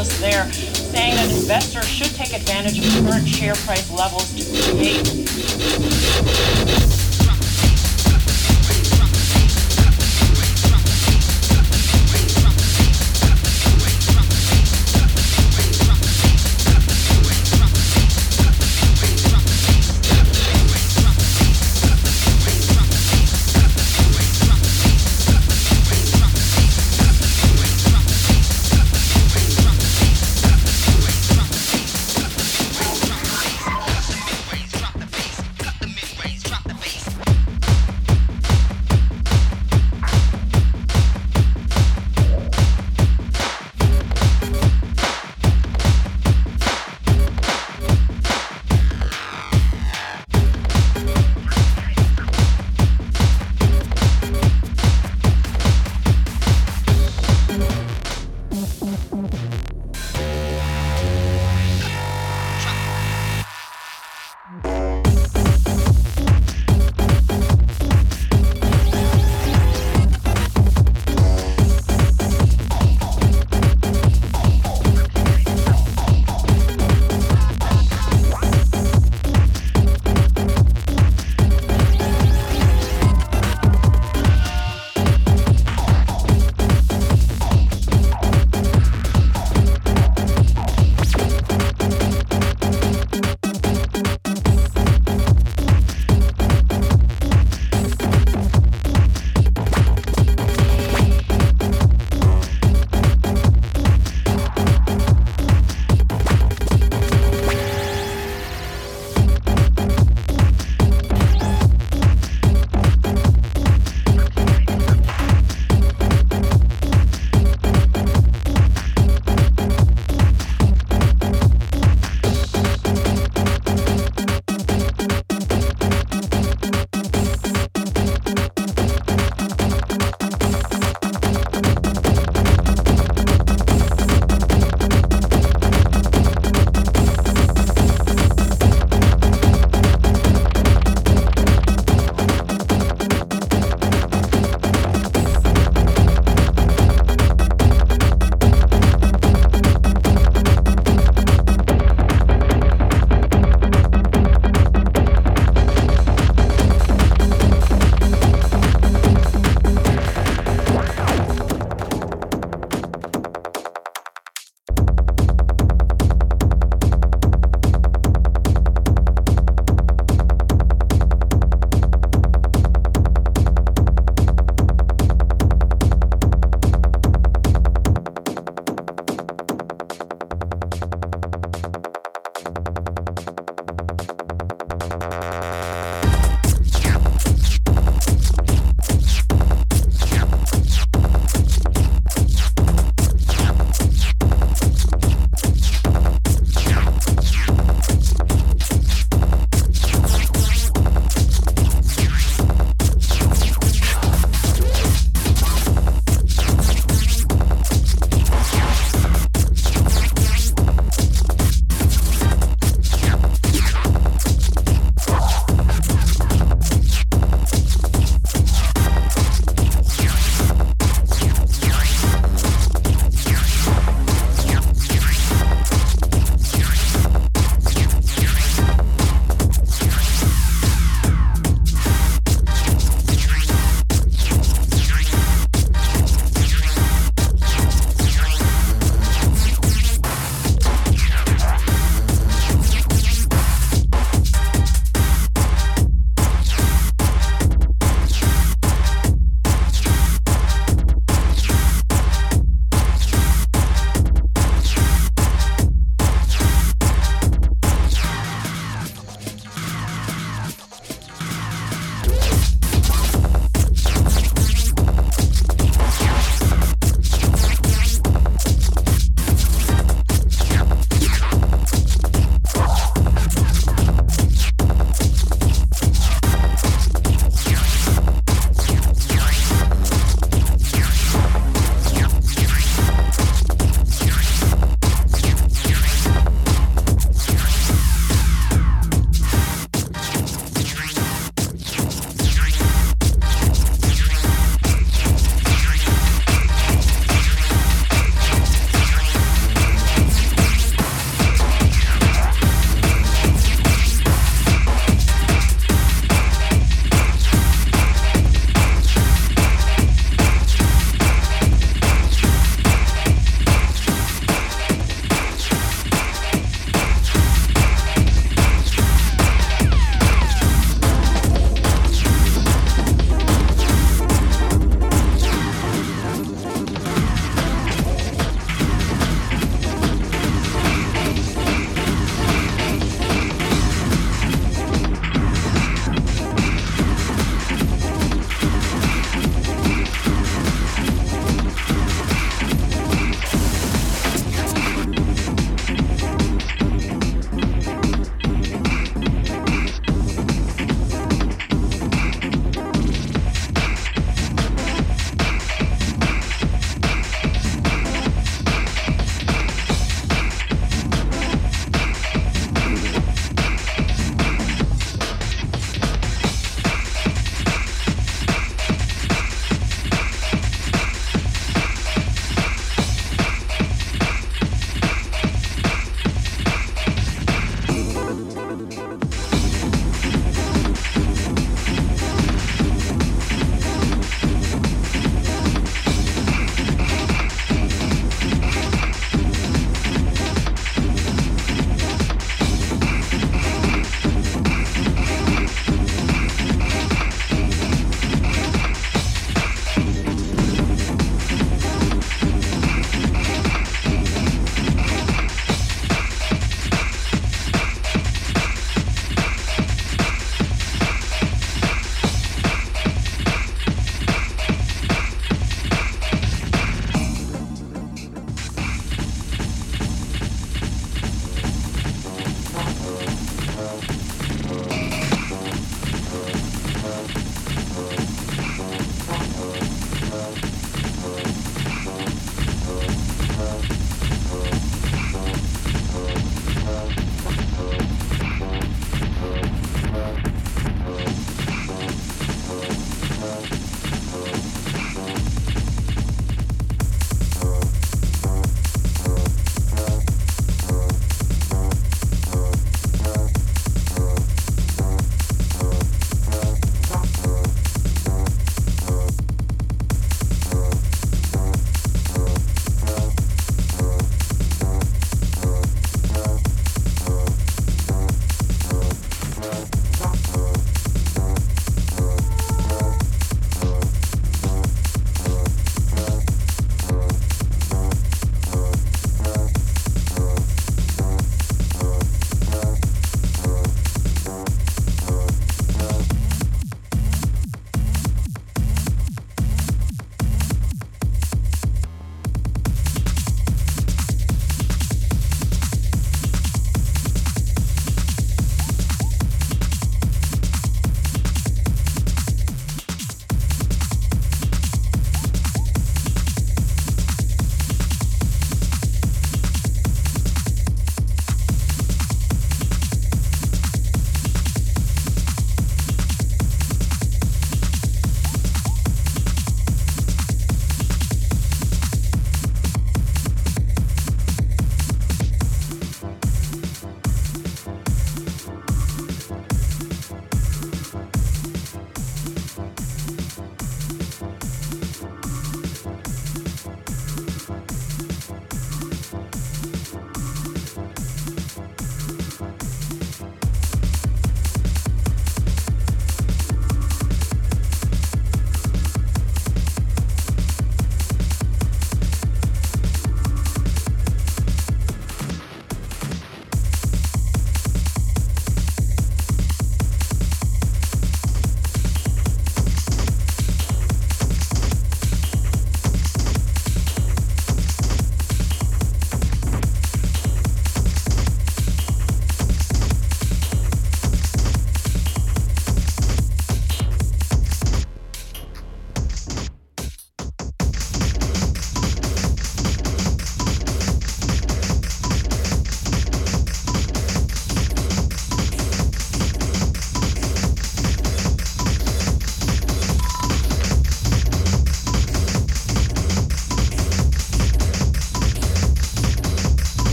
The there, saying that investors should take advantage of current share price levels to create